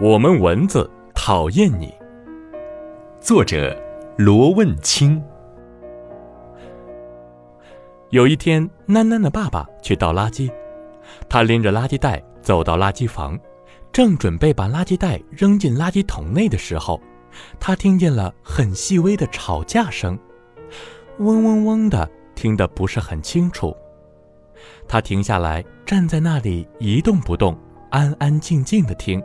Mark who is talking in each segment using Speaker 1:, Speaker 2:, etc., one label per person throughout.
Speaker 1: 我们蚊子讨厌你。作者罗问清。有一天，囡囡的爸爸去倒垃圾，他拎着垃圾袋走到垃圾房，正准备把垃圾袋扔进垃圾桶内的时候，他听见了很细微的吵架声，嗡嗡嗡的，听得不是很清楚。他停下来，站在那里一动不动，安安静静的听。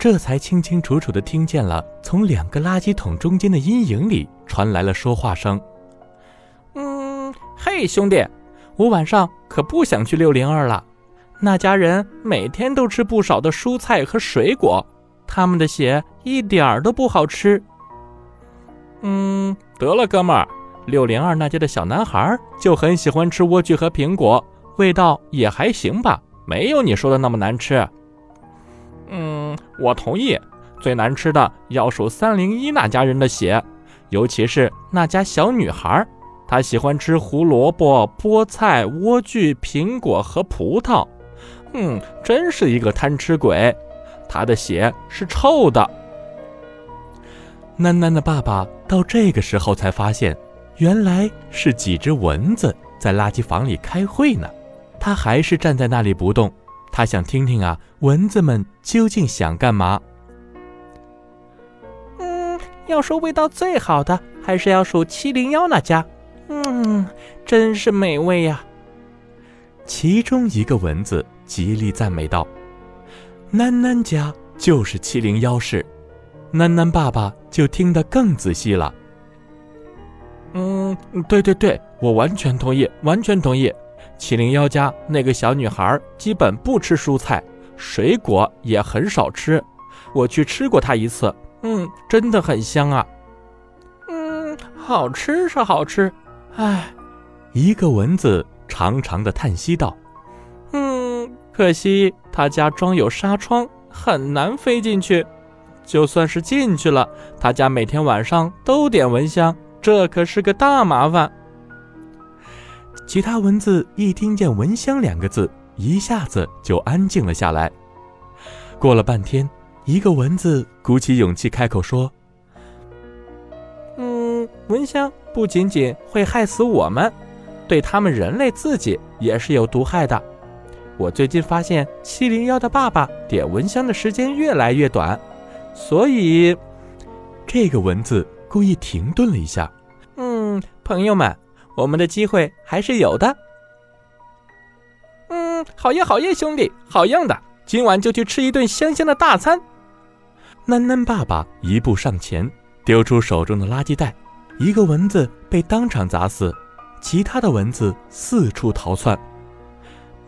Speaker 1: 这才清清楚楚地听见了，从两个垃圾桶中间的阴影里传来了说话声：“
Speaker 2: 嗯，嘿，兄弟，我晚上可不想去六零二了。那家人每天都吃不少的蔬菜和水果，他们的血一点儿都不好吃。嗯，得了，哥们儿，六零二那家的小男孩就很喜欢吃莴苣和苹果，味道也还行吧，没有你说的那么难吃。”我同意。最难吃的要数三零一那家人的血，尤其是那家小女孩，她喜欢吃胡萝卜、菠菜、莴苣、苹果和葡萄。嗯，真是一个贪吃鬼。她的血是臭的。
Speaker 1: 囡囡的爸爸到这个时候才发现，原来是几只蚊子在垃圾房里开会呢。他还是站在那里不动。他想听听啊，蚊子们究竟想干嘛？
Speaker 2: 嗯，要说味道最好的，还是要数七零幺那家。嗯，真是美味呀。
Speaker 1: 其中一个蚊子极力赞美道：“囡囡家就是七零幺室。”囡囡爸爸就听得更仔细了。
Speaker 2: 嗯，对对对，我完全同意，完全同意。七零幺家那个小女孩基本不吃蔬菜，水果也很少吃。我去吃过她一次，嗯，真的很香啊。嗯，好吃是好吃，唉。
Speaker 1: 一个蚊子长长的叹息道：“
Speaker 2: 嗯，可惜他家装有纱窗，很难飞进去。就算是进去了，他家每天晚上都点蚊香，这可是个大麻烦。”
Speaker 1: 其他蚊子一听见“蚊香”两个字，一下子就安静了下来。过了半天，一个蚊子鼓起勇气开口说：“
Speaker 2: 嗯，蚊香不仅仅会害死我们，对他们人类自己也是有毒害的。我最近发现七零幺的爸爸点蚊香的时间越来越短，所以……”
Speaker 1: 这个蚊子故意停顿了一下。
Speaker 2: “嗯，朋友们。”我们的机会还是有的。嗯，好耶，好耶，兄弟，好样的！今晚就去吃一顿香香的大餐。
Speaker 1: 囡囡爸爸一步上前，丢出手中的垃圾袋，一个蚊子被当场砸死，其他的蚊子四处逃窜。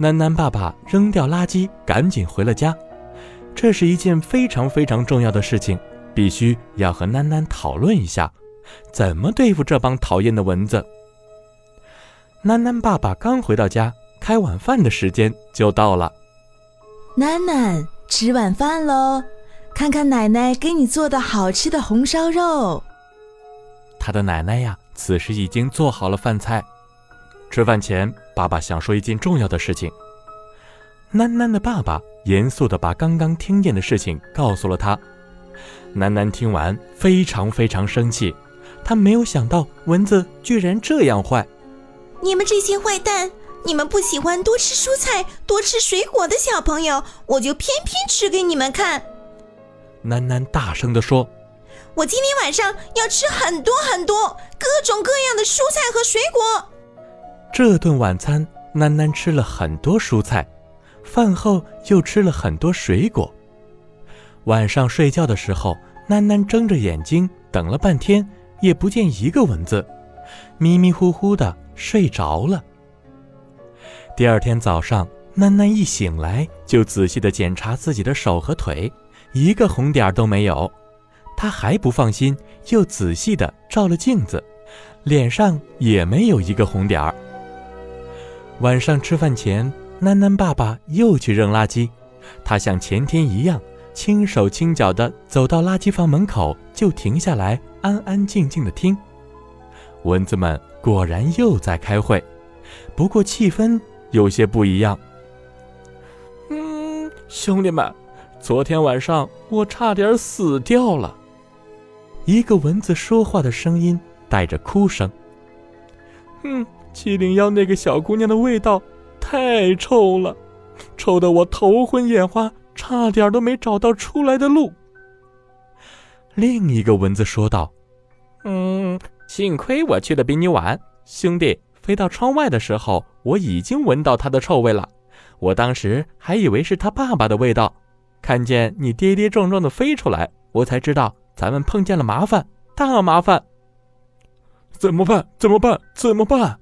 Speaker 1: 囡囡爸爸扔掉垃圾，赶紧回了家。这是一件非常非常重要的事情，必须要和囡囡讨论一下，怎么对付这帮讨厌的蚊子。囡囡爸爸刚回到家，开晚饭的时间就到了。
Speaker 3: 囡囡，吃晚饭喽！看看奶奶给你做的好吃的红烧肉。
Speaker 1: 他的奶奶呀，此时已经做好了饭菜。吃饭前，爸爸想说一件重要的事情。囡囡的爸爸严肃地把刚刚听见的事情告诉了他。囡囡听完，非常非常生气，他没有想到蚊子居然这样坏。
Speaker 4: 你们这些坏蛋！你们不喜欢多吃蔬菜、多吃水果的小朋友，我就偏偏吃给你们看。
Speaker 1: 囡囡大声地说：“
Speaker 4: 我今天晚上要吃很多很多各种各样的蔬菜和水果。”
Speaker 1: 这顿晚餐，囡囡吃了很多蔬菜，饭后又吃了很多水果。晚上睡觉的时候，囡囡睁着眼睛等了半天，也不见一个蚊子，迷迷糊糊的。睡着了。第二天早上，囡囡一醒来就仔细的检查自己的手和腿，一个红点都没有。她还不放心，又仔细的照了镜子，脸上也没有一个红点儿。晚上吃饭前，囡囡爸爸又去扔垃圾，他像前天一样，轻手轻脚的走到垃圾房门口，就停下来，安安静静的听。蚊子们果然又在开会，不过气氛有些不一样。
Speaker 2: 嗯，兄弟们，昨天晚上我差点死掉了。
Speaker 1: 一个蚊子说话的声音带着哭声。
Speaker 2: 嗯，七零幺那个小姑娘的味道太臭了，臭得我头昏眼花，差点都没找到出来的路。
Speaker 1: 另一个蚊子说道：“
Speaker 2: 嗯，幸亏我去的比你晚，兄弟。飞到窗外的时候，我已经闻到它的臭味了。我当时还以为是他爸爸的味道。看见你跌跌撞撞的飞出来，我才知道咱们碰见了麻烦，大麻烦。
Speaker 1: 怎么办？怎么办？怎么办？”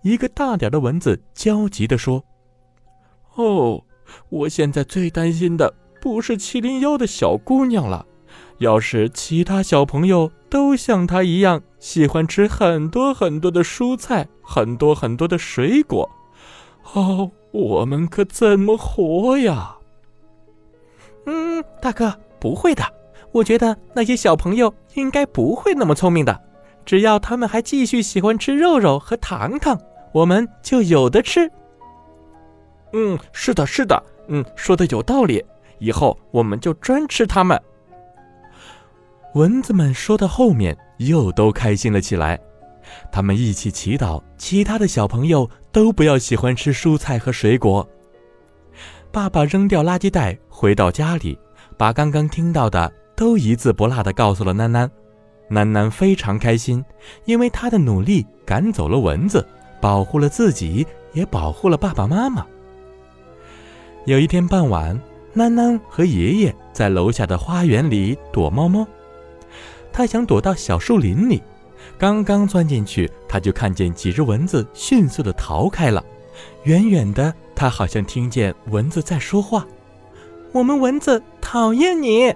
Speaker 1: 一个大点的蚊子焦急地说：“
Speaker 2: 哦，我现在最担心的不是七零幺的小姑娘了。”要是其他小朋友都像他一样喜欢吃很多很多的蔬菜，很多很多的水果，哦，我们可怎么活呀？
Speaker 1: 嗯，大哥，不会的。我觉得那些小朋友应该不会那么聪明的。只要他们还继续喜欢吃肉肉和糖糖，我们就有的吃。
Speaker 2: 嗯，是的，是的，嗯，说的有道理。以后我们就专吃它们。
Speaker 1: 蚊子们说到后面又都开心了起来，他们一起祈祷其他的小朋友都不要喜欢吃蔬菜和水果。爸爸扔掉垃圾袋，回到家里，把刚刚听到的都一字不落地告诉了囡囡。囡囡非常开心，因为他的努力赶走了蚊子，保护了自己，也保护了爸爸妈妈。有一天傍晚，囡囡和爷爷在楼下的花园里躲猫猫。他想躲到小树林里，刚刚钻进去，他就看见几只蚊子迅速的逃开了。远远的，他好像听见蚊子在说话：“我们蚊子讨厌你。”